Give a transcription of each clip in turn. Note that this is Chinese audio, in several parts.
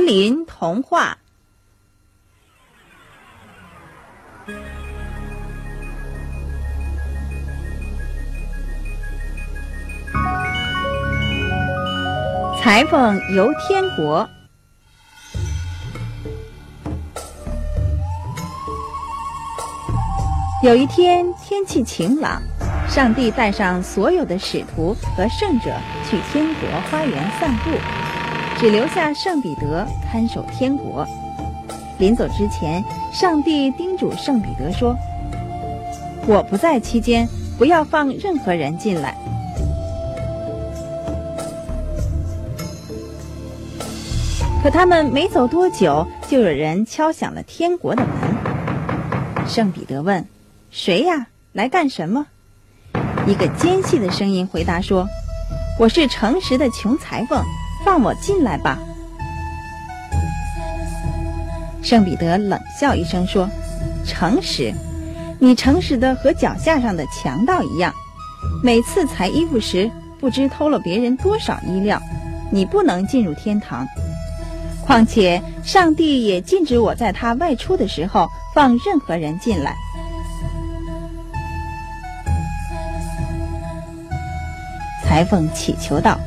格林童话。裁缝游天国。有一天，天气晴朗，上帝带上所有的使徒和圣者去天国花园散步，只留下圣彼得看守天国。临走之前，上帝叮嘱圣彼得说：“我不在期间，不要放任何人进来。”可他们没走多久，就有人敲响了天国的门。圣彼得问。谁呀？来干什么？一个尖细的声音回答说：“我是诚实的穷裁缝，放我进来吧。”圣彼得冷笑一声说：“诚实？你诚实的和脚下上的强盗一样。每次裁衣服时，不知偷了别人多少衣料。你不能进入天堂。况且，上帝也禁止我在他外出的时候放任何人进来。”裁缝祈求道：“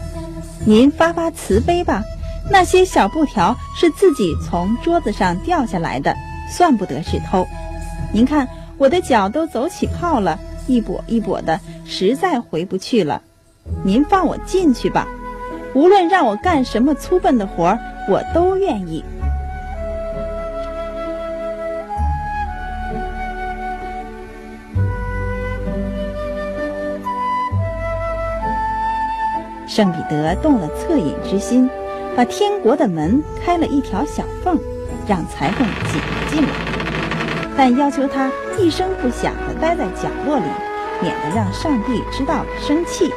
您发发慈悲吧，那些小布条是自己从桌子上掉下来的，算不得是偷。您看我的脚都走起泡了，一跛一跛的，实在回不去了。您放我进去吧，无论让我干什么粗笨的活儿，我都愿意。”圣彼得动了恻隐之心，把天国的门开了一条小缝，让裁缝挤了进来，但要求他一声不响地待在角落里，免得让上帝知道生气。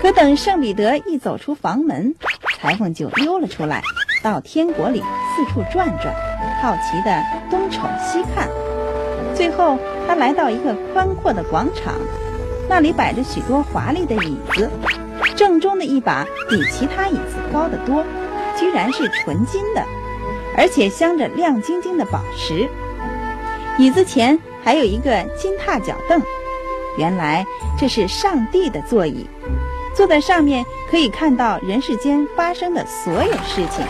可等圣彼得一走出房门，裁缝就溜了出来，到天国里四处转转，好奇地东瞅西看。最后，他来到一个宽阔的广场。那里摆着许多华丽的椅子，正中的一把比其他椅子高得多，居然是纯金的，而且镶着亮晶晶的宝石。椅子前还有一个金踏脚凳，原来这是上帝的座椅，坐在上面可以看到人世间发生的所有事情。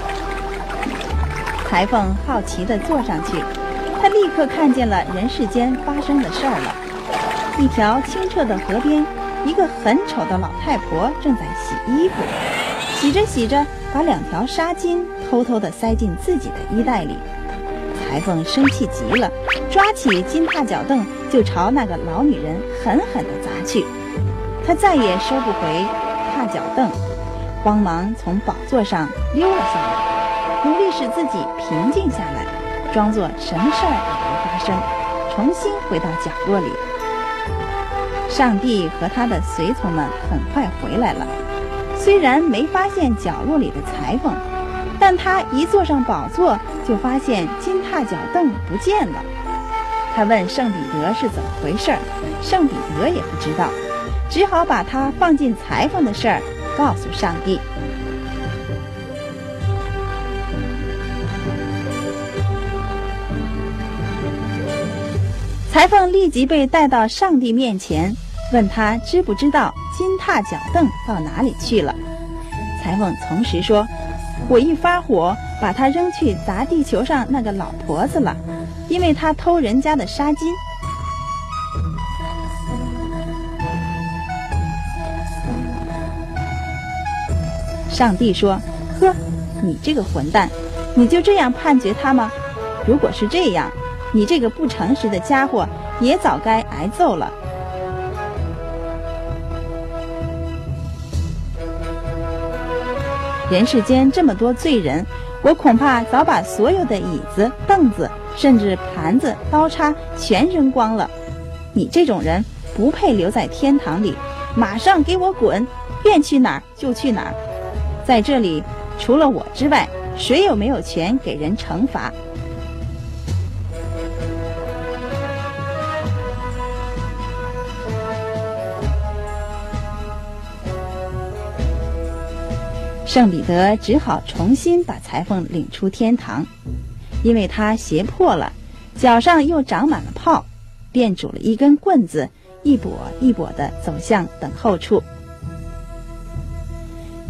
裁缝好奇地坐上去，他立刻看见了人世间发生的事儿了。一条清澈的河边，一个很丑的老太婆正在洗衣服，洗着洗着，把两条纱巾偷偷地塞进自己的衣袋里。裁缝生气极了，抓起金踏脚凳就朝那个老女人狠狠地砸去。他再也收不回踏脚凳，慌忙从宝座上溜了下来，努力使自己平静下来，装作什么事儿也没发生，重新回到角落里。上帝和他的随从们很快回来了，虽然没发现角落里的裁缝，但他一坐上宝座，就发现金踏脚凳不见了。他问圣彼得是怎么回事，圣彼得也不知道，只好把他放进裁缝的事儿告诉上帝。裁缝立即被带到上帝面前，问他知不知道金踏脚凳到哪里去了。裁缝从实说：“我一发火，把它扔去砸地球上那个老婆子了，因为她偷人家的纱巾。”上帝说：“呵，你这个混蛋，你就这样判决他吗？如果是这样。”你这个不诚实的家伙，也早该挨揍了。人世间这么多罪人，我恐怕早把所有的椅子、凳子，甚至盘子、刀叉全扔光了。你这种人不配留在天堂里，马上给我滚！愿去哪儿就去哪儿。在这里，除了我之外，谁有没有权给人惩罚。圣彼得只好重新把裁缝领出天堂，因为他鞋破了，脚上又长满了泡，便拄了一根棍子，一跛一跛地走向等候处。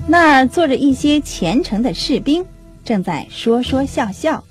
那儿坐着一些虔诚的士兵，正在说说笑笑。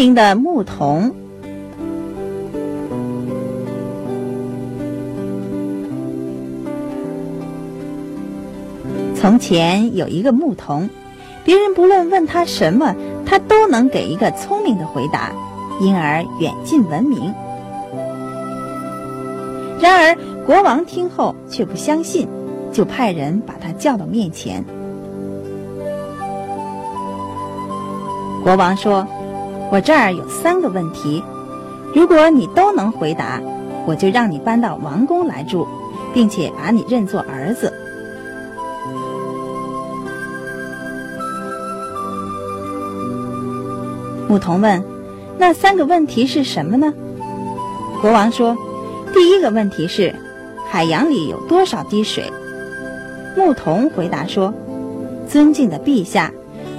明的牧童。从前有一个牧童，别人不论问他什么，他都能给一个聪明的回答，因而远近闻名。然而国王听后却不相信，就派人把他叫到面前。国王说。我这儿有三个问题，如果你都能回答，我就让你搬到王宫来住，并且把你认作儿子。牧童问：“那三个问题是什么呢？”国王说：“第一个问题是，海洋里有多少滴水？”牧童回答说：“尊敬的陛下。”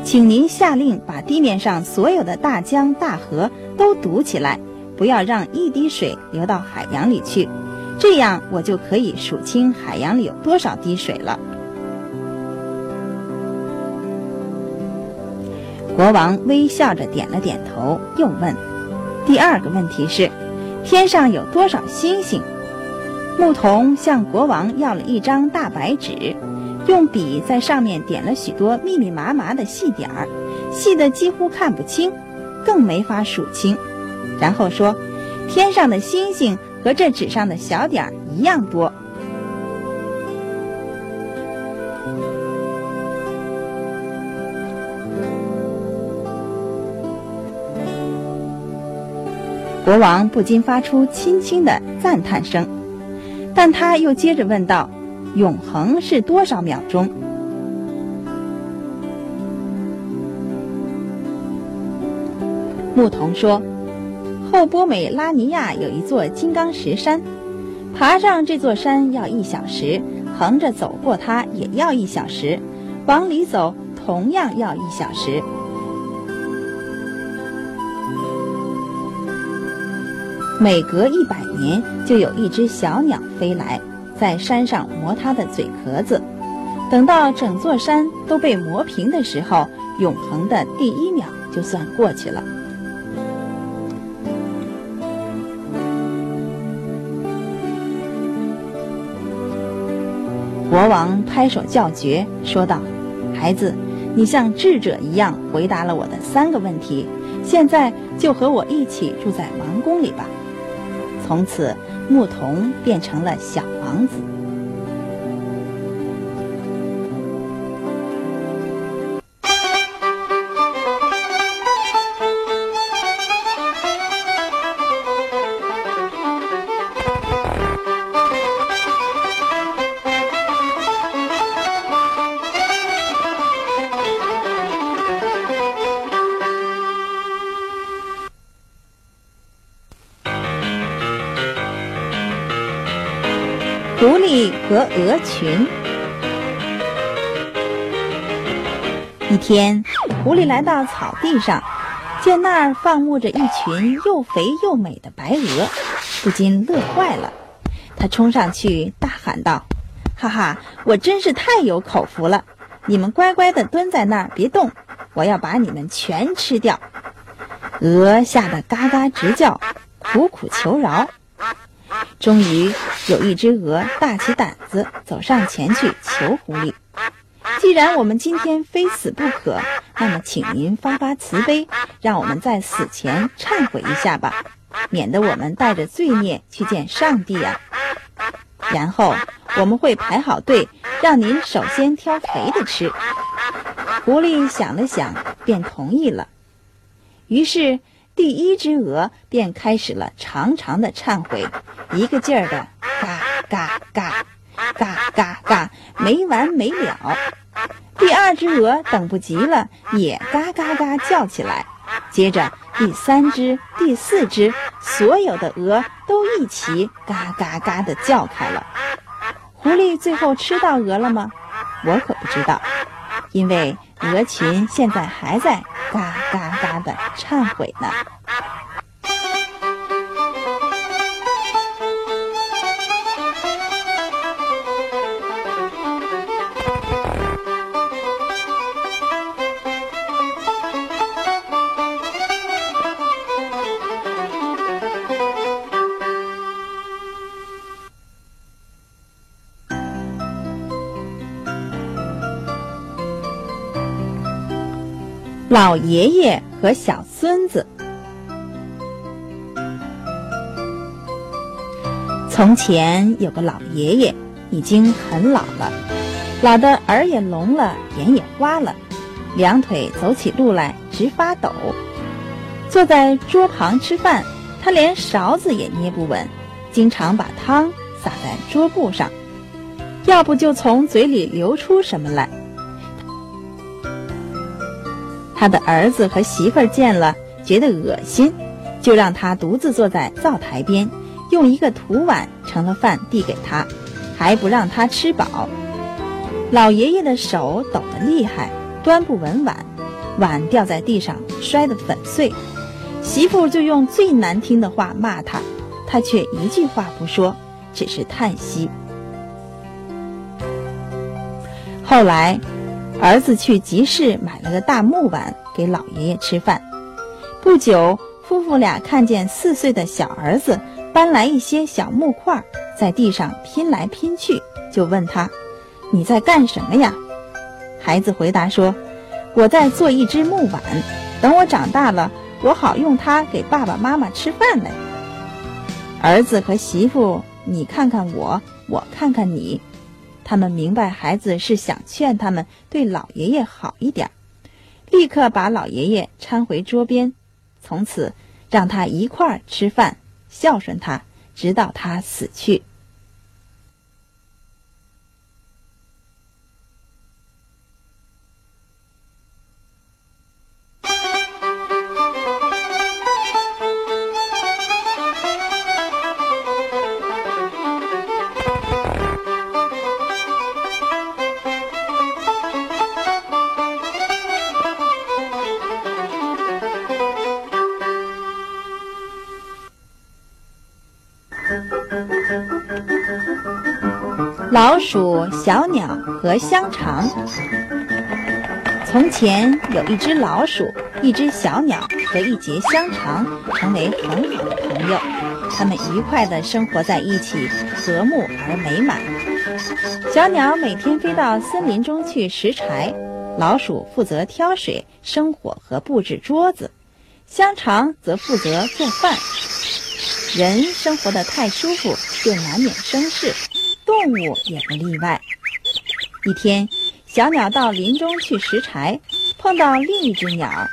请您下令地面上所有的大江大河都堵起来，不要让一滴水流到海洋里去，这样我就可以数清海洋里有多少滴水了。国王微笑着点了点头，又问：“第二个问题是，天上有多少星星？”牧童向国王要了一张大白纸。用笔在上面点了许多密密麻麻的细点儿，细的几乎看不清，更没法数清。然后说：“天上的星星和这纸上的小点儿一样多。”国王不禁发出轻轻的赞叹声，但他又接着问道。永恒是多少秒钟？牧童说：“后波美拉尼亚有一座金刚石山，爬上这座山要一小时，横着走过它也要一小时，往里走同样要一小时。每隔一百年，就有一只小鸟飞来。”在山上磨它的嘴壳子，等到整座山都被磨平的时候，永恒的第一秒就算过去了。国王拍手叫绝，说道：“孩子，你像智者一样回答了我的三个问题，现在就和我一起住在王宫里吧。”从此。牧童变成了小王子。和鹅群。一天，狐狸来到草地上，见那儿放牧着一群又肥又美的白鹅，不禁乐坏了。他冲上去大喊道：“哈哈，我真是太有口福了！你们乖乖地蹲在那儿，别动，我要把你们全吃掉。”鹅吓得嘎嘎直叫，苦苦求饶。终于有一只鹅大起胆子走上前去求狐狸：“既然我们今天非死不可，那么请您发发慈悲，让我们在死前忏悔一下吧。”免得我们带着罪孽去见上帝啊。然后我们会排好队，让您首先挑肥的吃。狐狸想了想，便同意了。于是第一只鹅便开始了长长的忏悔，一个劲儿的嘎嘎嘎，嘎嘎嘎，没完没了。第二只鹅等不及了，也嘎嘎嘎叫起来。接着第三只、第四只，所有的鹅都一起嘎嘎嘎地叫开了。狐狸最后吃到鹅了吗？我可不知道，因为鹅群现在还在嘎嘎嘎的忏悔呢。老爷爷和小孙子。从前有个老爷爷，已经很老了，老的耳也聋了，眼也花了，两腿走起路来直发抖。坐在桌旁吃饭，他连勺子也捏不稳，经常把汤洒在桌布上，要不就从嘴里流出什么来。他的儿子和媳妇儿见了，觉得恶心，就让他独自坐在灶台边，用一个土碗盛了饭递给他，还不让他吃饱。老爷爷的手抖得厉害，端不稳碗，碗掉在地上，摔得粉碎。媳妇就用最难听的话骂他，他却一句话不说，只是叹息。后来。儿子去集市买了个大木碗给老爷爷吃饭。不久，夫妇俩看见四岁的小儿子搬来一些小木块，在地上拼来拼去，就问他：“你在干什么呀？”孩子回答说：“我在做一只木碗，等我长大了，我好用它给爸爸妈妈吃饭呢。”儿子和媳妇，你看看我，我看看你。他们明白孩子是想劝他们对老爷爷好一点，立刻把老爷爷搀回桌边，从此让他一块儿吃饭，孝顺他，直到他死去。老鼠、小鸟和香肠。从前有一只老鼠、一只小鸟和一节香肠，成为很好的朋友。它们愉快地生活在一起，和睦而美满。小鸟每天飞到森林中去拾柴，老鼠负责挑水、生火和布置桌子，香肠则负责做饭。人生活的太舒服，就难免生事。动物也不例外。一天，小鸟到林中去拾柴，碰到另一只鸟，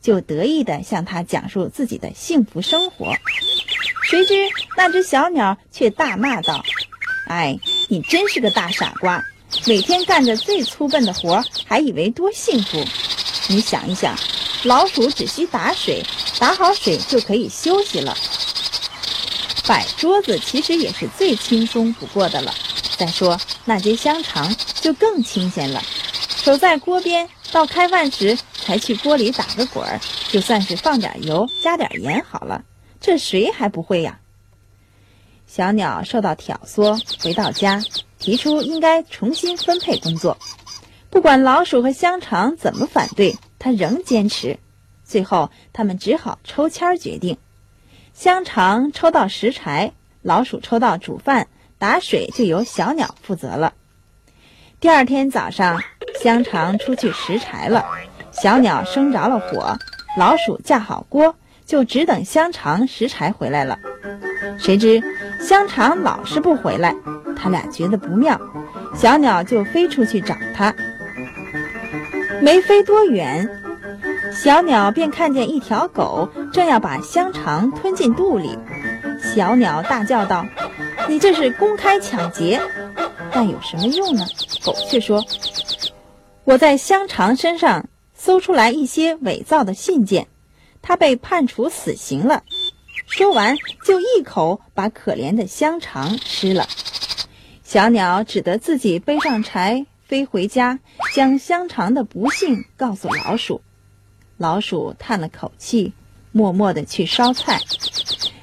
就得意地向它讲述自己的幸福生活。谁知那只小鸟却大骂道：“哎，你真是个大傻瓜！每天干着最粗笨的活，还以为多幸福？你想一想，老鼠只需打水，打好水就可以休息了。”摆桌子其实也是最轻松不过的了。再说那些香肠就更清鲜了，守在锅边，到开饭时才去锅里打个滚儿，就算是放点油加点盐好了。这谁还不会呀？小鸟受到挑唆，回到家提出应该重新分配工作。不管老鼠和香肠怎么反对，它仍坚持。最后，他们只好抽签决定。香肠抽到拾柴，老鼠抽到煮饭打水，就由小鸟负责了。第二天早上，香肠出去拾柴了，小鸟生着了火，老鼠架好锅，就只等香肠拾柴回来了。谁知香肠老是不回来，他俩觉得不妙，小鸟就飞出去找它。没飞多远，小鸟便看见一条狗正要把香肠吞进肚里。小鸟大叫道：“你这是公开抢劫！”但有什么用呢？狗却说：“我在香肠身上搜出来一些伪造的信件，他被判处死刑了。”说完，就一口把可怜的香肠吃了。小鸟只得自己背上柴飞回家，将香肠的不幸告诉老鼠。老鼠叹了口气，默默地去烧菜。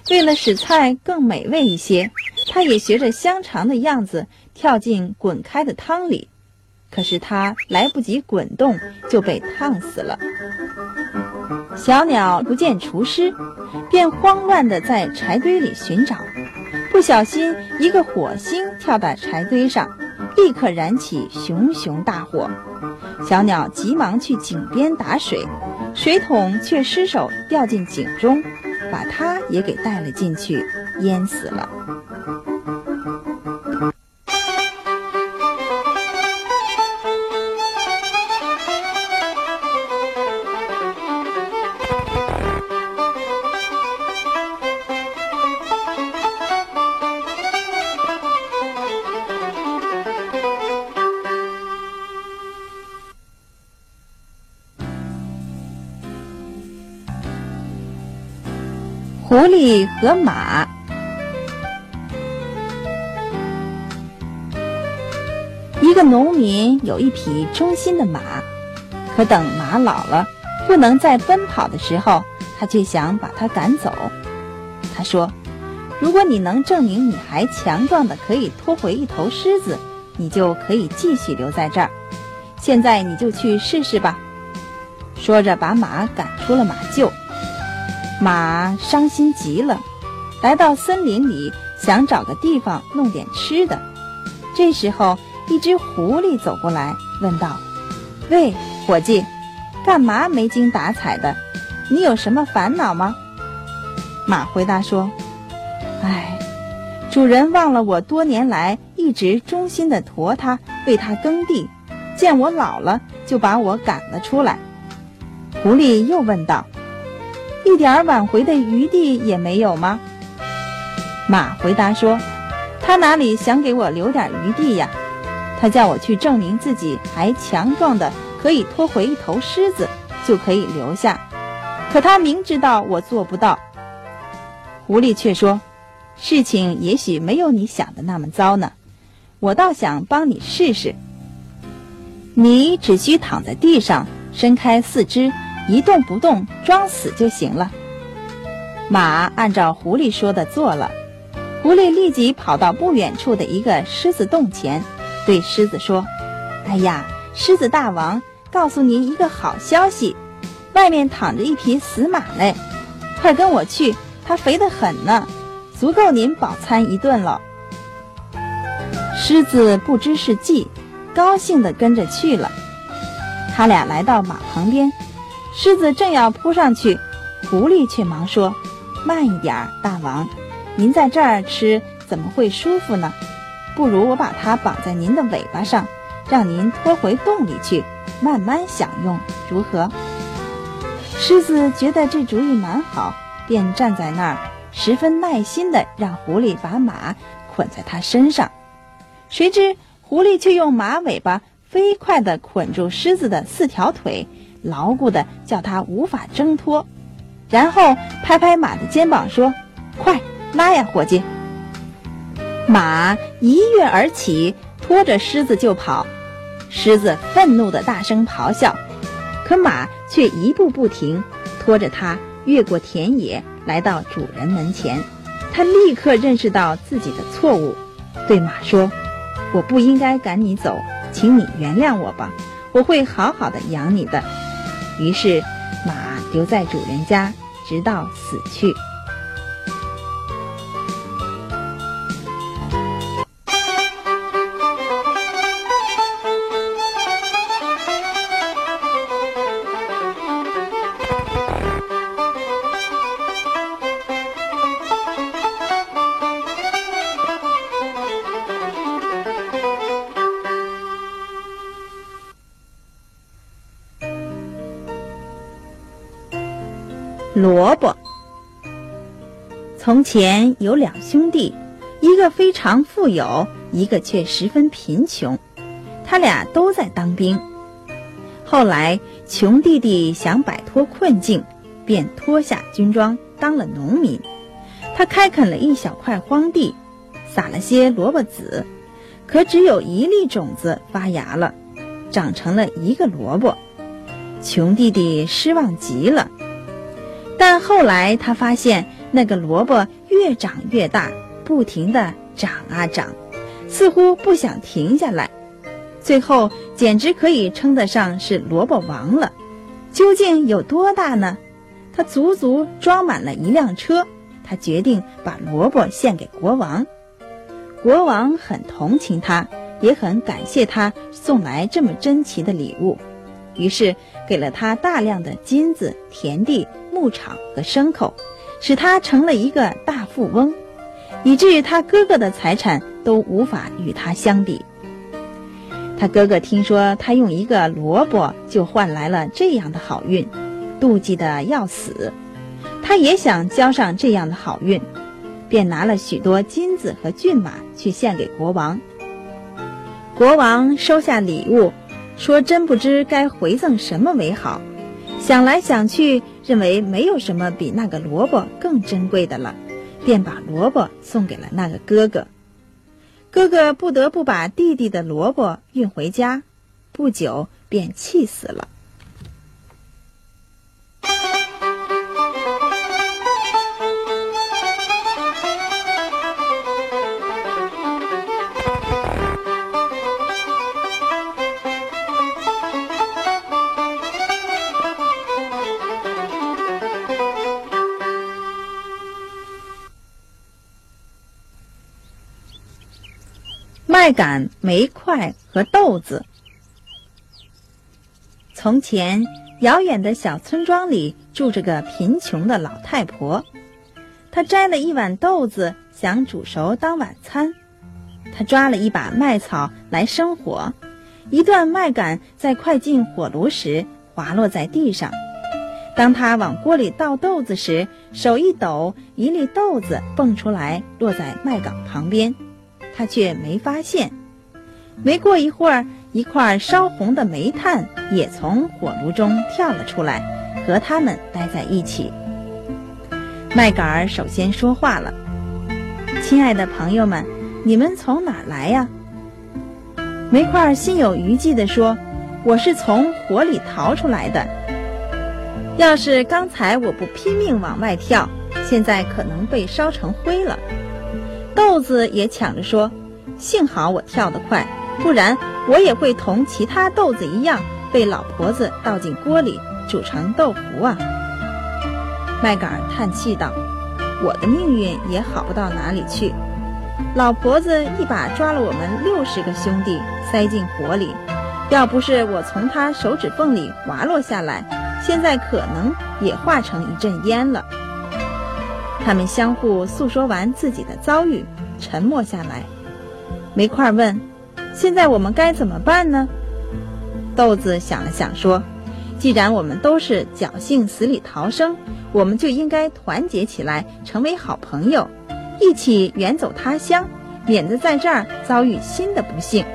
为了使菜更美味一些，它也学着香肠的样子跳进滚开的汤里。可是它来不及滚动，就被烫死了。小鸟不见厨师，便慌乱地在柴堆里寻找。不小心，一个火星跳到柴堆上，立刻燃起熊熊大火。小鸟急忙去井边打水，水桶却失手掉进井中。把他也给带了进去，淹死了。狐狸和马。一个农民有一匹忠心的马，可等马老了，不能再奔跑的时候，他却想把它赶走。他说：“如果你能证明你还强壮的可以拖回一头狮子，你就可以继续留在这儿。现在你就去试试吧。”说着，把马赶出了马厩。马伤心极了，来到森林里，想找个地方弄点吃的。这时候，一只狐狸走过来，问道：“喂，伙计，干嘛没精打采的？你有什么烦恼吗？”马回答说：“哎，主人忘了我多年来一直忠心的驮他，为他耕地，见我老了，就把我赶了出来。”狐狸又问道。一点挽回的余地也没有吗？马回答说：“他哪里想给我留点余地呀？他叫我去证明自己还强壮的可以拖回一头狮子，就可以留下。可他明知道我做不到。”狐狸却说：“事情也许没有你想的那么糟呢，我倒想帮你试试。你只需躺在地上，伸开四肢。”一动不动，装死就行了。马按照狐狸说的做了。狐狸立即跑到不远处的一个狮子洞前，对狮子说：“哎呀，狮子大王，告诉您一个好消息，外面躺着一匹死马嘞，快跟我去，它肥得很呢，足够您饱餐一顿了。”狮子不知是计，高兴地跟着去了。他俩来到马旁边。狮子正要扑上去，狐狸却忙说：“慢一点，大王，您在这儿吃怎么会舒服呢？不如我把它绑在您的尾巴上，让您拖回洞里去，慢慢享用，如何？”狮子觉得这主意蛮好，便站在那儿，十分耐心地让狐狸把马捆在他身上。谁知狐狸却用马尾巴飞快地捆住狮子的四条腿。牢固的叫他无法挣脱，然后拍拍马的肩膀说：“快拉呀，伙计！”马一跃而起，拖着狮子就跑。狮子愤怒的大声咆哮，可马却一步不停，拖着它越过田野，来到主人门前。他立刻认识到自己的错误，对马说：“我不应该赶你走，请你原谅我吧，我会好好的养你的。”于是，马留在主人家，直到死去。萝卜。从前有两兄弟，一个非常富有，一个却十分贫穷。他俩都在当兵。后来，穷弟弟想摆脱困境，便脱下军装当了农民。他开垦了一小块荒地，撒了些萝卜籽，可只有一粒种子发芽了，长成了一个萝卜。穷弟弟失望极了。但后来他发现，那个萝卜越长越大，不停地长啊长，似乎不想停下来。最后简直可以称得上是萝卜王了。究竟有多大呢？他足足装满了一辆车。他决定把萝卜献给国王。国王很同情他，也很感谢他送来这么珍奇的礼物，于是给了他大量的金子、田地、牧场和牲口，使他成了一个大富翁，以至于他哥哥的财产都无法与他相比。他哥哥听说他用一个萝卜就换来了这样的好运，妒忌的要死。他也想交上这样的好运，便拿了许多金子和骏马去献给国王。国王收下礼物，说：“真不知该回赠什么为好。”想来想去，认为没有什么比那个萝卜更珍贵的了，便把萝卜送给了那个哥哥。哥哥不得不把弟弟的萝卜运回家，不久便气死了。麦秆、煤块和豆子。从前，遥远的小村庄里住着个贫穷的老太婆。她摘了一碗豆子，想煮熟当晚餐。她抓了一把麦草来生火，一段麦秆在快进火炉时滑落在地上。当她往锅里倒豆子时，手一抖，一粒豆子蹦出来，落在麦秆旁边。他却没发现。没过一会儿，一块烧红的煤炭也从火炉中跳了出来，和他们待在一起。麦秆儿首先说话了：“亲爱的朋友们，你们从哪儿来呀？”煤块儿心有余悸地说：“我是从火里逃出来的。要是刚才我不拼命往外跳，现在可能被烧成灰了。”豆子也抢着说：“幸好我跳得快，不然我也会同其他豆子一样被老婆子倒进锅里煮成豆腐啊。”麦秆叹气道：“我的命运也好不到哪里去。老婆子一把抓了我们六十个兄弟，塞进火里，要不是我从她手指缝里滑落下来，现在可能也化成一阵烟了。”他们相互诉说完自己的遭遇，沉默下来。煤块问：“现在我们该怎么办呢？”豆子想了想说：“既然我们都是侥幸死里逃生，我们就应该团结起来，成为好朋友，一起远走他乡，免得在这儿遭遇新的不幸。”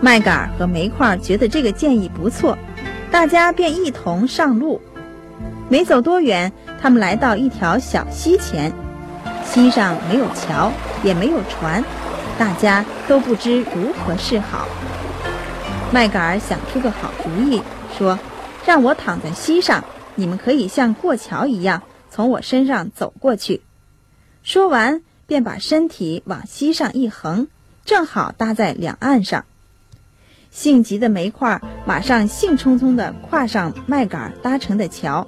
麦秆和煤块觉得这个建议不错，大家便一同上路。没走多远。他们来到一条小溪前，溪上没有桥，也没有船，大家都不知如何是好。麦秆儿想出个好主意，说：“让我躺在溪上，你们可以像过桥一样从我身上走过去。”说完，便把身体往溪上一横，正好搭在两岸上。性急的煤块马上兴冲冲地跨上麦秆搭成的桥。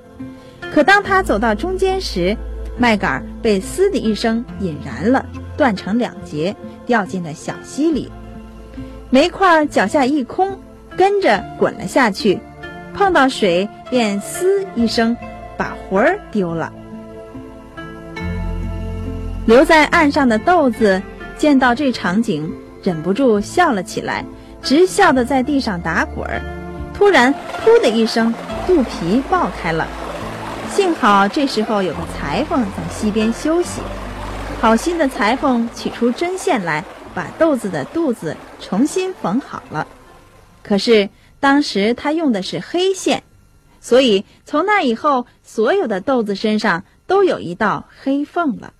可当他走到中间时，麦秆被“嘶”的一声引燃了，断成两截，掉进了小溪里。煤块脚下一空，跟着滚了下去，碰到水便“嘶”一声，把魂儿丢了。留在岸上的豆子见到这场景，忍不住笑了起来，直笑得在地上打滚儿。突然，噗的一声，肚皮爆开了。幸好这时候有个裁缝在溪边休息，好心的裁缝取出针线来，把豆子的肚子重新缝好了。可是当时他用的是黑线，所以从那以后，所有的豆子身上都有一道黑缝了。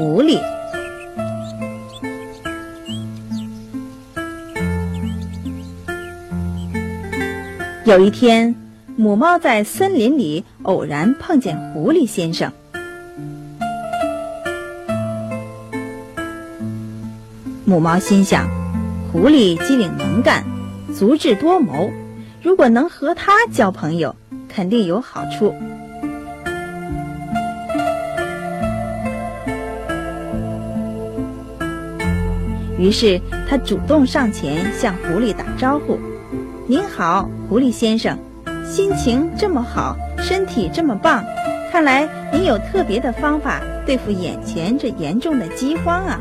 狐狸。有一天，母猫在森林里偶然碰见狐狸先生。母猫心想，狐狸机灵能干，足智多谋，如果能和它交朋友，肯定有好处。于是，他主动上前向狐狸打招呼：“您好，狐狸先生，心情这么好，身体这么棒，看来您有特别的方法对付眼前这严重的饥荒啊！”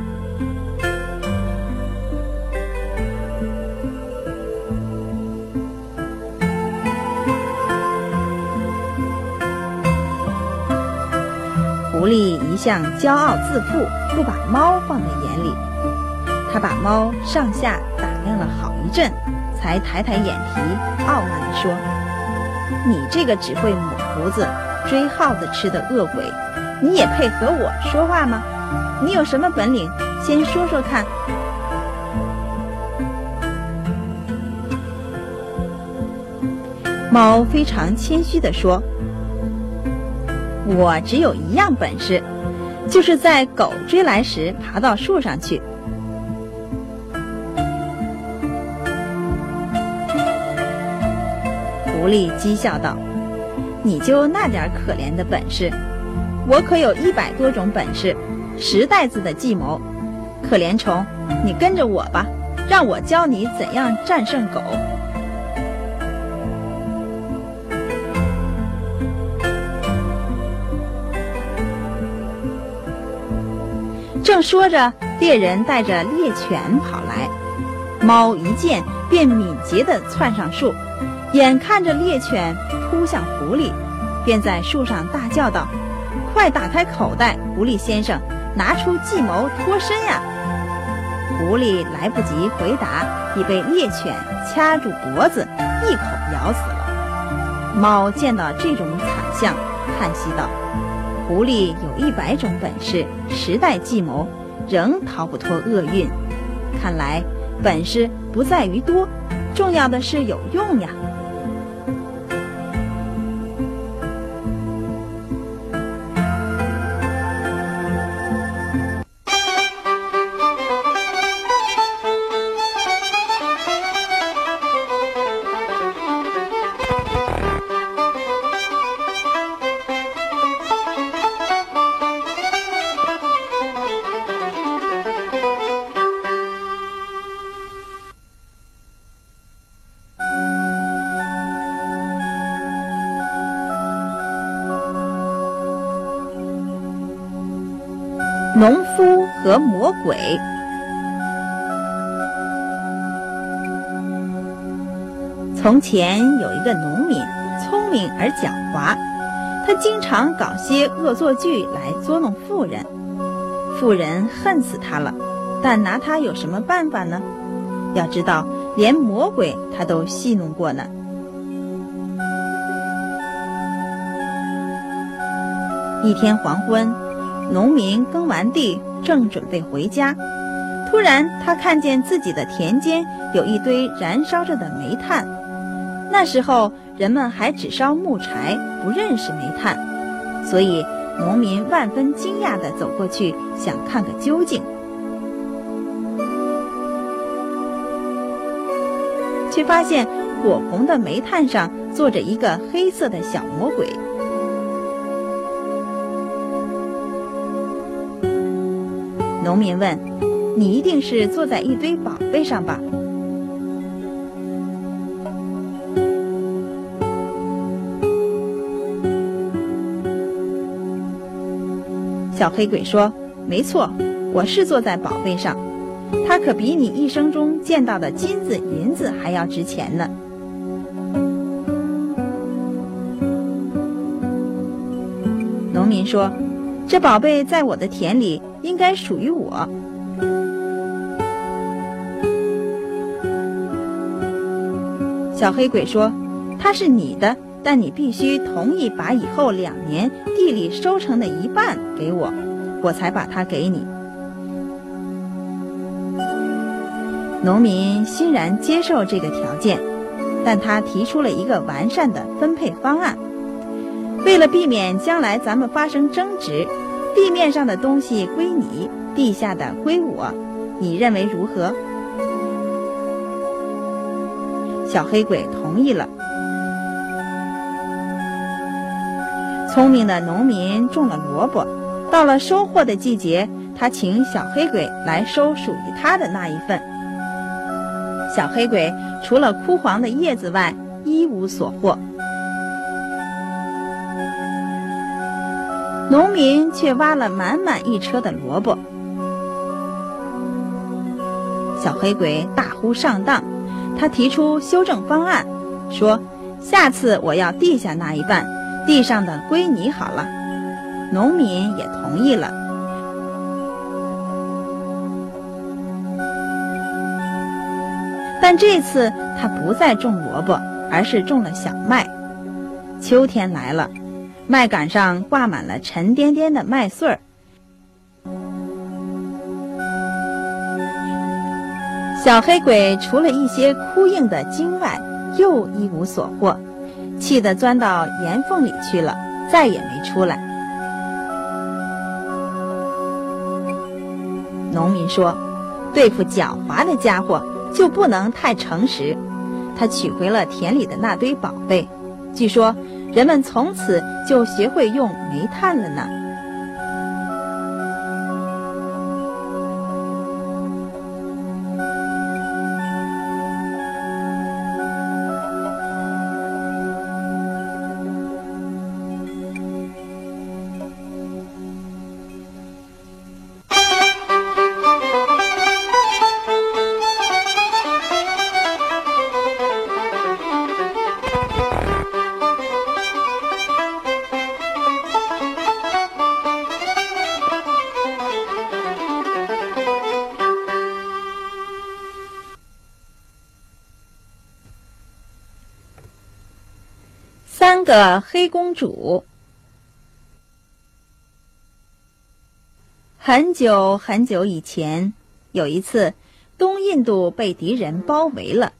狐狸一向骄傲自负，不把猫放在眼。他把猫上下打量了好一阵，才抬抬眼皮，傲慢地说：“你这个只会抹胡子、追耗子吃的恶鬼，你也配和我说话吗？你有什么本领？先说说看。”猫非常谦虚地说：“我只有一样本事，就是在狗追来时爬到树上去。”狐狸讥笑道：“你就那点可怜的本事，我可有一百多种本事，十袋子的计谋。可怜虫，你跟着我吧，让我教你怎样战胜狗。”正说着，猎人带着猎犬跑来，猫一见便敏捷地窜上树。眼看着猎犬扑向狐狸，便在树上大叫道：“快打开口袋，狐狸先生，拿出计谋脱身呀！”狐狸来不及回答，已被猎犬掐住脖子，一口咬死了。猫见到这种惨象，叹息道：“狐狸有一百种本事，十代计谋，仍逃不脱厄运。看来本事不在于多，重要的是有用呀。”和魔鬼。从前有一个农民，聪明而狡猾，他经常搞些恶作剧来捉弄富人。富人恨死他了，但拿他有什么办法呢？要知道，连魔鬼他都戏弄过呢。一天黄昏。农民耕完地，正准备回家，突然他看见自己的田间有一堆燃烧着的煤炭。那时候人们还只烧木柴，不认识煤炭，所以农民万分惊讶地走过去，想看个究竟，却发现火红的煤炭上坐着一个黑色的小魔鬼。农民问：“你一定是坐在一堆宝贝上吧？”小黑鬼说：“没错，我是坐在宝贝上，它可比你一生中见到的金子、银子还要值钱呢。”农民说：“这宝贝在我的田里，应该属于我。”小黑鬼说：“它是你的。”但你必须同意把以后两年地里收成的一半给我，我才把它给你。农民欣然接受这个条件，但他提出了一个完善的分配方案。为了避免将来咱们发生争执，地面上的东西归你，地下的归我，你认为如何？小黑鬼同意了。聪明的农民种了萝卜，到了收获的季节，他请小黑鬼来收属于他的那一份。小黑鬼除了枯黄的叶子外，一无所获。农民却挖了满满一车的萝卜。小黑鬼大呼上当，他提出修正方案，说：“下次我要地下那一半。”地上的归你好了，农民也同意了。但这次他不再种萝卜，而是种了小麦。秋天来了，麦秆上挂满了沉甸甸的麦穗儿。小黑鬼除了一些枯硬的茎外，又一无所获。气得钻到岩缝里去了，再也没出来。农民说：“对付狡猾的家伙，就不能太诚实。”他取回了田里的那堆宝贝，据说人们从此就学会用煤炭了呢。三个黑公主。很久很久以前，有一次，东印度被敌人包围了，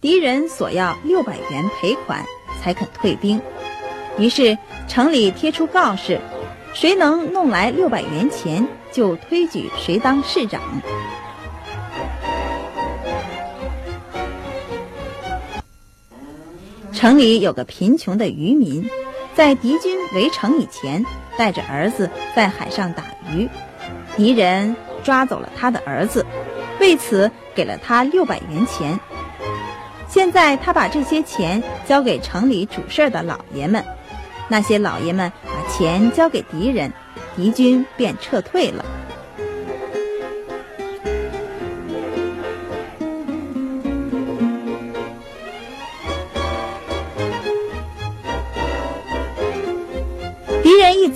敌人索要六百元赔款才肯退兵。于是城里贴出告示，谁能弄来六百元钱，就推举谁当市长。城里有个贫穷的渔民，在敌军围城以前，带着儿子在海上打鱼，敌人抓走了他的儿子，为此给了他六百元钱。现在他把这些钱交给城里主事的老爷们，那些老爷们把钱交给敌人，敌军便撤退了。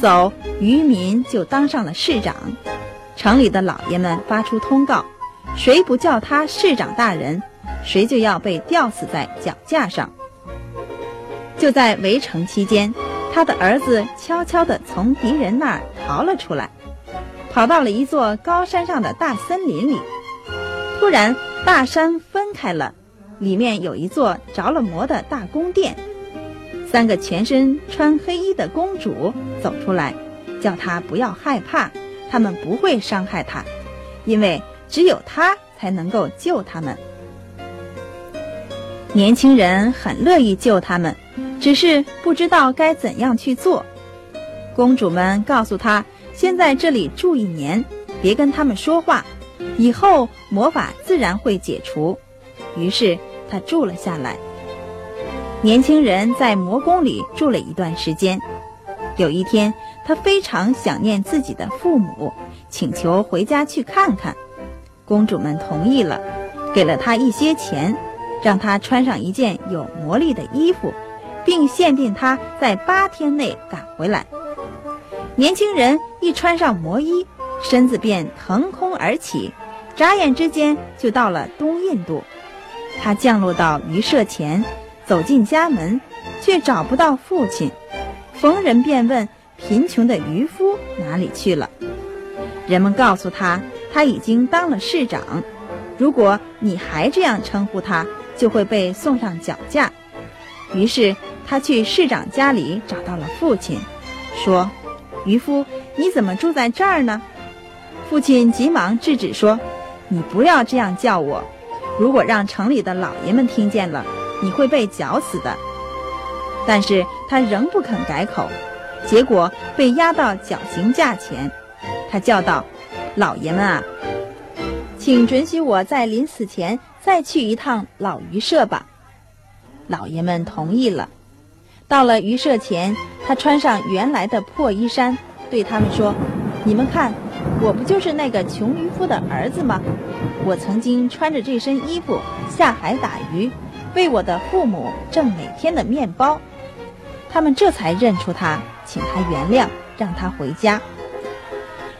走，渔民就当上了市长。城里的老爷们发出通告：谁不叫他市长大人，谁就要被吊死在脚架上。就在围城期间，他的儿子悄悄地从敌人那儿逃了出来，跑到了一座高山上的大森林里。突然，大山分开了，里面有一座着了魔的大宫殿。三个全身穿黑衣的公主走出来，叫他不要害怕，他们不会伤害他，因为只有他才能够救他们。年轻人很乐意救他们，只是不知道该怎样去做。公主们告诉他，先在这里住一年，别跟他们说话，以后魔法自然会解除。于是他住了下来。年轻人在魔宫里住了一段时间。有一天，他非常想念自己的父母，请求回家去看看。公主们同意了，给了他一些钱，让他穿上一件有魔力的衣服，并限定他在八天内赶回来。年轻人一穿上魔衣，身子便腾空而起，眨眼之间就到了东印度。他降落到鱼舍前，走进家门，却找不到父亲。逢人便问贫穷的渔夫哪里去了，人们告诉他他已经当了市长。如果你还这样称呼他，就会被送上绞架。于是他去市长家里找到了父亲，说：“渔夫，你怎么住在这儿呢？”父亲急忙制止说：“你不要这样叫我，如果让城里的老爷们听见了，你会被绞死的。”但是他仍不肯改口，结果被押到绞刑架前。他叫道：“老爷们啊，请准许我在临死前再去一趟老渔舍吧。”老爷们同意了。到了渔舍前，他穿上原来的破衣衫，对他们说：“你们看，我不就是那个穷渔夫的儿子吗？我曾经穿着这身衣服下海打鱼，为我的父母挣每天的面包。”他们这才认出他，请他原谅，让他回家。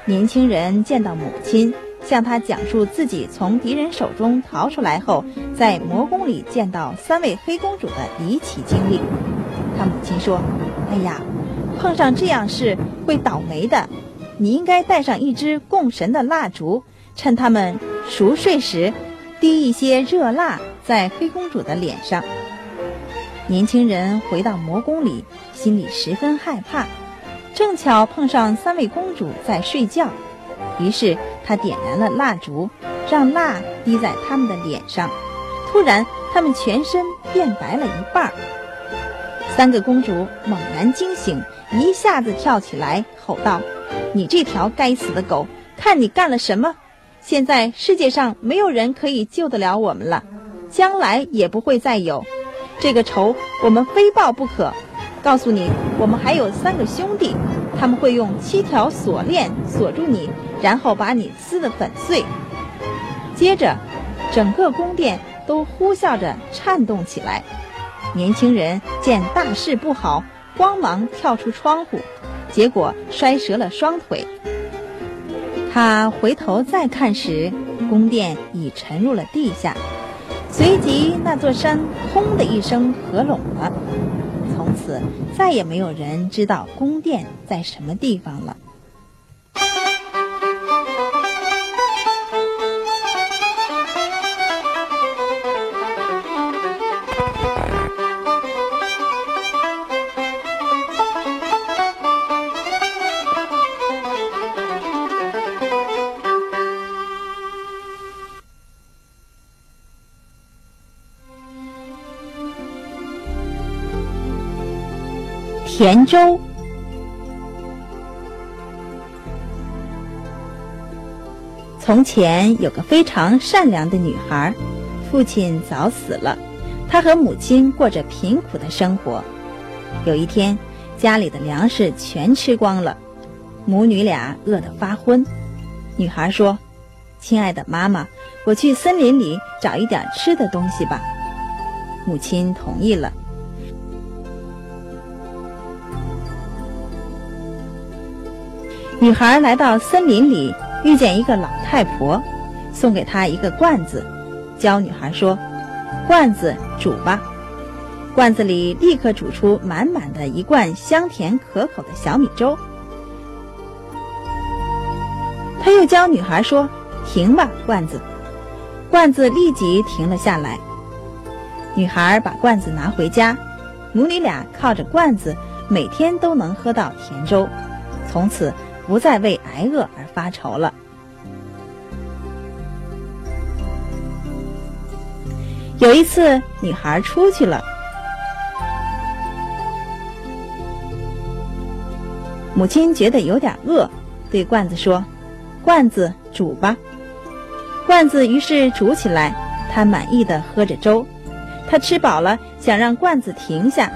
年轻人见到母亲，向他讲述自己从敌人手中逃出来后，在魔宫里见到三位黑公主的离奇经历。他母亲说：“哎呀，碰上这样事会倒霉的。你应该带上一支供神的蜡烛，趁他们熟睡时，滴一些热蜡在黑公主的脸上。”年轻人回到魔宫里，心里十分害怕。正巧碰上三位公主在睡觉，于是他点燃了蜡烛，让蜡滴在他们的脸上。突然，他们全身变白了一半。三个公主猛然惊醒，一下子跳起来，吼道：“你这条该死的狗，看你干了什么！现在世界上没有人可以救得了我们了，将来也不会再有。”这个仇我们非报不可。告诉你，我们还有三个兄弟，他们会用七条锁链锁住你，然后把你撕得粉碎。接着，整个宫殿都呼啸着颤动起来。年轻人见大事不好，慌忙跳出窗户，结果摔折了双腿。他回头再看时，宫殿已沉入了地下。随即，那座山“轰”的一声合拢了。从此，再也没有人知道宫殿在什么地方了。田州。从前有个非常善良的女孩，父亲早死了，她和母亲过着贫苦的生活。有一天，家里的粮食全吃光了，母女俩饿得发昏。女孩说：“亲爱的妈妈，我去森林里找一点吃的东西吧。”母亲同意了。女孩来到森林里，遇见一个老太婆，送给她一个罐子，教女孩说：“罐子煮吧。”罐子里立刻煮出满满的一罐香甜可口的小米粥。他又教女孩说：“停吧，罐子。”罐子立即停了下来。女孩把罐子拿回家，母女俩靠着罐子，每天都能喝到甜粥，从此。不再为挨饿而发愁了。有一次女孩出去了。母亲觉得有点饿对罐子说罐子煮吧。罐子于是煮起来她满意的喝着粥。她吃饱了想让罐子停下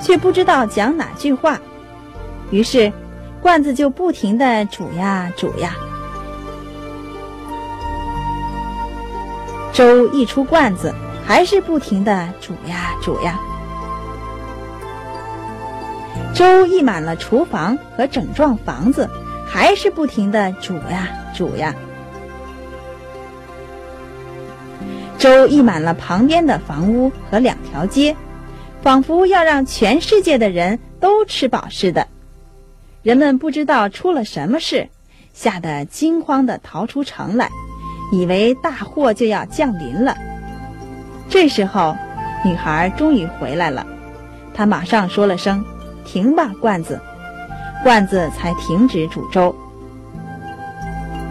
却不知道讲哪句话。于是罐子就不停的煮呀煮呀。粥一出罐子，还是不停的煮呀煮呀。粥溢满了厨房和整幢房子，还是不停的煮呀煮呀。粥溢满了旁边的房屋和两条街，仿佛要让全世界的人都吃饱似的。人们不知道出了什么事，吓得惊慌地逃出城来，以为大祸就要降临了。这时候，女孩终于回来了，她马上说了声。停吧，罐子，罐子才停止煮粥。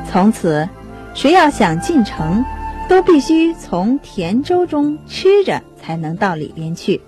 从此，谁要想进城，都必须从甜粥中吃着，才能到里边去。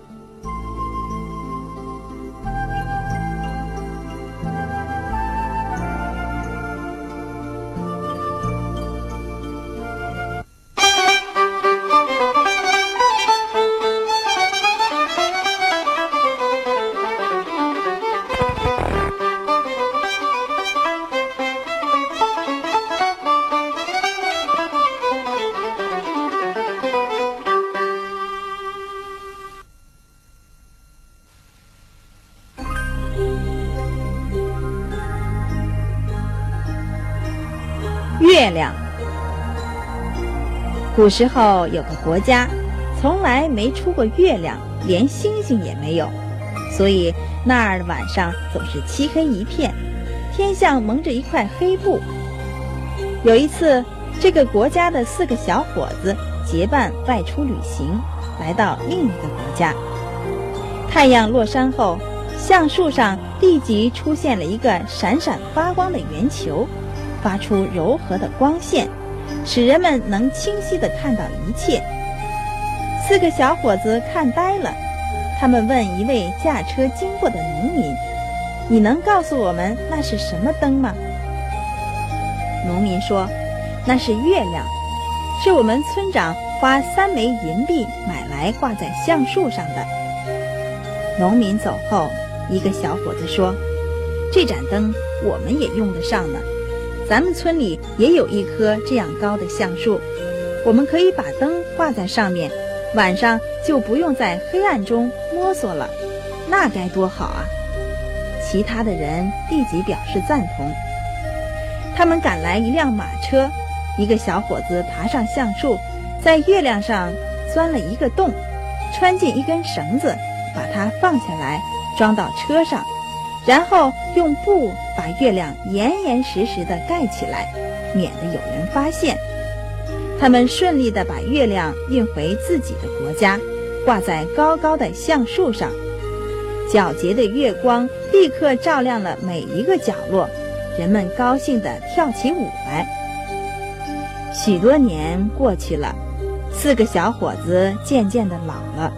古时候有个国家，从来没出过月亮，连星星也没有，所以那儿的晚上总是漆黑一片，天上蒙着一块黑布。有一次，这个国家的四个小伙子结伴外出旅行，来到另一个国家。太阳落山后，橡树上立即出现了一个闪闪发光的圆球。发出柔和的光线，使人们能清晰地看到一切。四个小伙子看呆了，他们问一位驾车经过的农民：“你能告诉我们那是什么灯吗？”农民说：“那是月亮，是我们村长花三枚银币买来挂在橡树上的。”农民走后，一个小伙子说：“这盏灯我们也用得上呢。”咱们村里也有一棵这样高的橡树，我们可以把灯挂在上面，晚上就不用在黑暗中摸索了，那该多好啊！其他的人立即表示赞同。他们赶来一辆马车，一个小伙子爬上橡树，在月亮上钻了一个洞，穿进一根绳子，把它放下来，装到车上。然后用布把月亮严严实实地盖起来，免得有人发现。他们顺利地把月亮运回自己的国家，挂在高高的橡树上。皎洁的月光立刻照亮了每一个角落，人们高兴地跳起舞来。许多年过去了，四个小伙子渐渐地老了，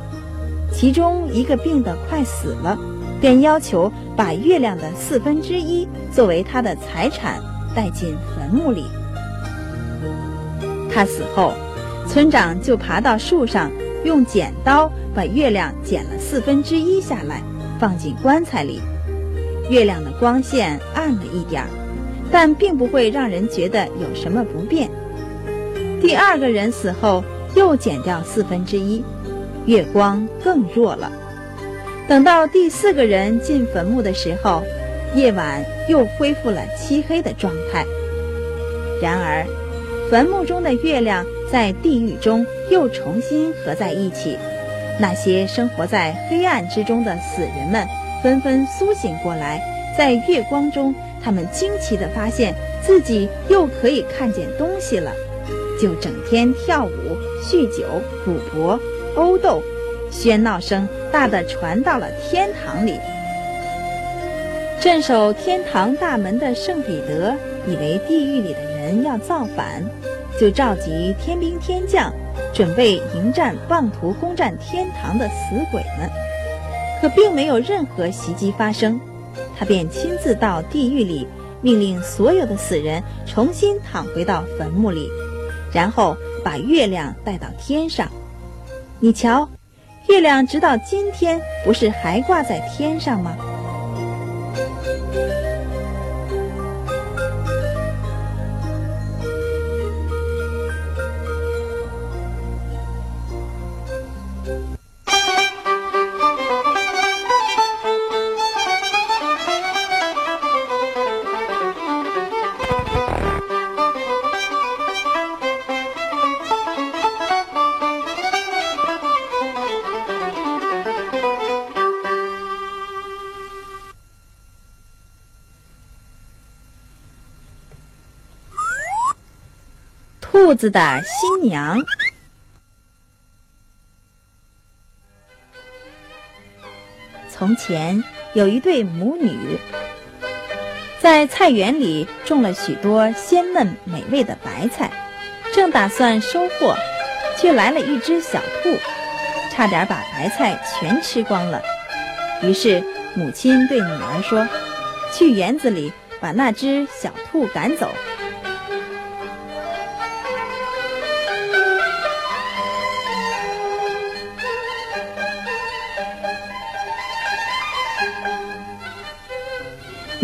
其中一个病得快死了。便要求把月亮的四分之一作为他的财产带进坟墓里。他死后，村长就爬到树上，用剪刀把月亮剪了四分之一下来，放进棺材里。月亮的光线暗了一点儿，但并不会让人觉得有什么不便。第二个人死后，又剪掉四分之一，月光更弱了。等到第四个人进坟墓的时候，夜晚又恢复了漆黑的状态。然而，坟墓中的月亮在地狱中又重新合在一起。那些生活在黑暗之中的死人们纷纷苏醒过来，在月光中，他们惊奇地发现自己又可以看见东西了，就整天跳舞、酗酒、赌博、殴斗。喧闹声大的传到了天堂里。镇守天堂大门的圣彼得以为地狱里的人要造反，就召集天兵天将，准备迎战妄图攻占天堂的死鬼们。可并没有任何袭击发生，他便亲自到地狱里，命令所有的死人重新躺回到坟墓里，然后把月亮带到天上。你瞧，月亮直到今天不是还挂在天上吗？兔子的新娘。从前有一对母女，在菜园里种了许多鲜嫩美味的白菜，正打算收获，却来了一只小兔，差点把白菜全吃光了。于是母亲对女儿说：“去园子里把那只小兔赶走。”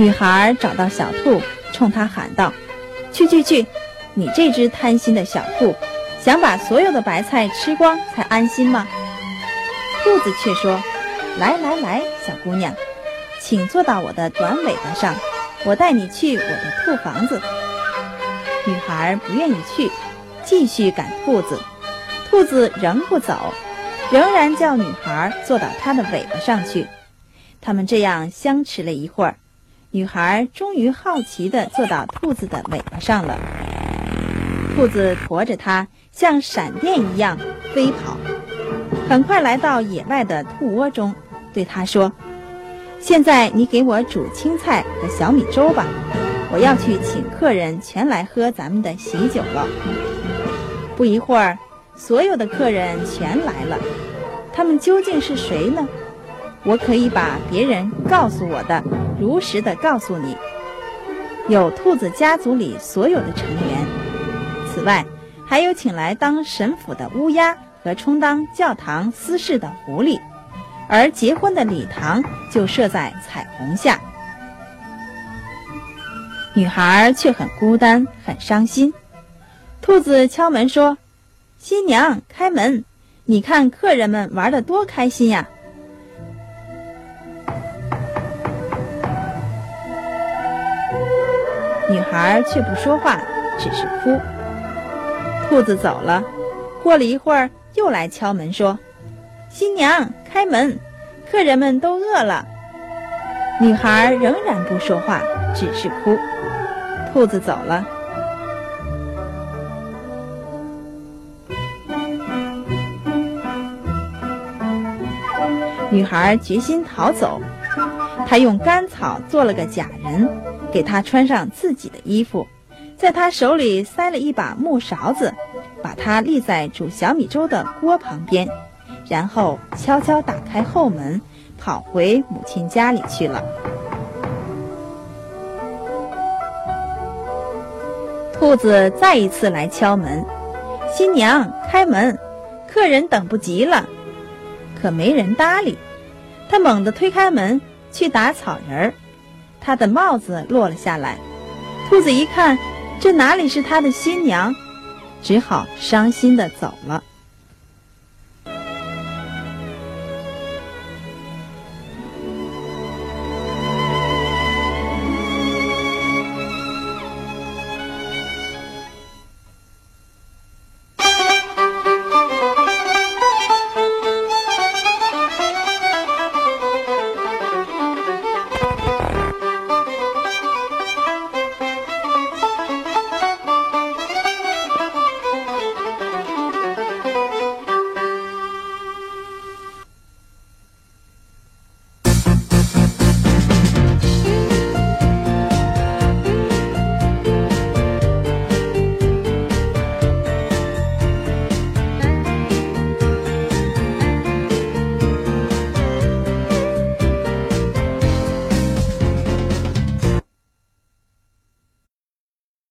女孩找到小兔，冲他喊道：“去去去！你这只贪心的小兔，想把所有的白菜吃光才安心吗？”兔子却说：“来来来，小姑娘，请坐到我的短尾巴上，我带你去我的兔房子。”女孩不愿意去，继续赶兔子。兔子仍不走，仍然叫女孩坐到它的尾巴上去。他们这样相持了一会儿。女孩终于好奇地坐到兔子的尾巴上了。兔子驮着它，像闪电一样飞跑，很快来到野外的兔窝中，对它说：“现在你给我煮青菜和小米粥吧，我要去请客人全来喝咱们的喜酒了。”不一会儿，所有的客人全来了。他们究竟是谁呢？我可以把别人告诉我的如实的告诉你。有兔子家族里所有的成员，此外还有请来当神父的乌鸦和充当教堂司事的狐狸，而结婚的礼堂就设在彩虹下。女孩却很孤单，很伤心。兔子敲门说：“新娘，开门！你看客人们玩的多开心呀！”女孩却不说话，只是哭。兔子走了，过了一会儿，又来敲门说：“新娘，开门，客人们都饿了。”女孩仍然不说话，只是哭。兔子走了，女孩决心逃走。她用干草做了个假人。给他穿上自己的衣服，在他手里塞了一把木勺子，把他立在煮小米粥的锅旁边，然后悄悄打开后门，跑回母亲家里去了。兔子再一次来敲门：“新娘，开门，客人等不及了。”可没人搭理。他猛地推开门去打草人儿。他的帽子落了下来，兔子一看，这哪里是他的新娘，只好伤心的走了。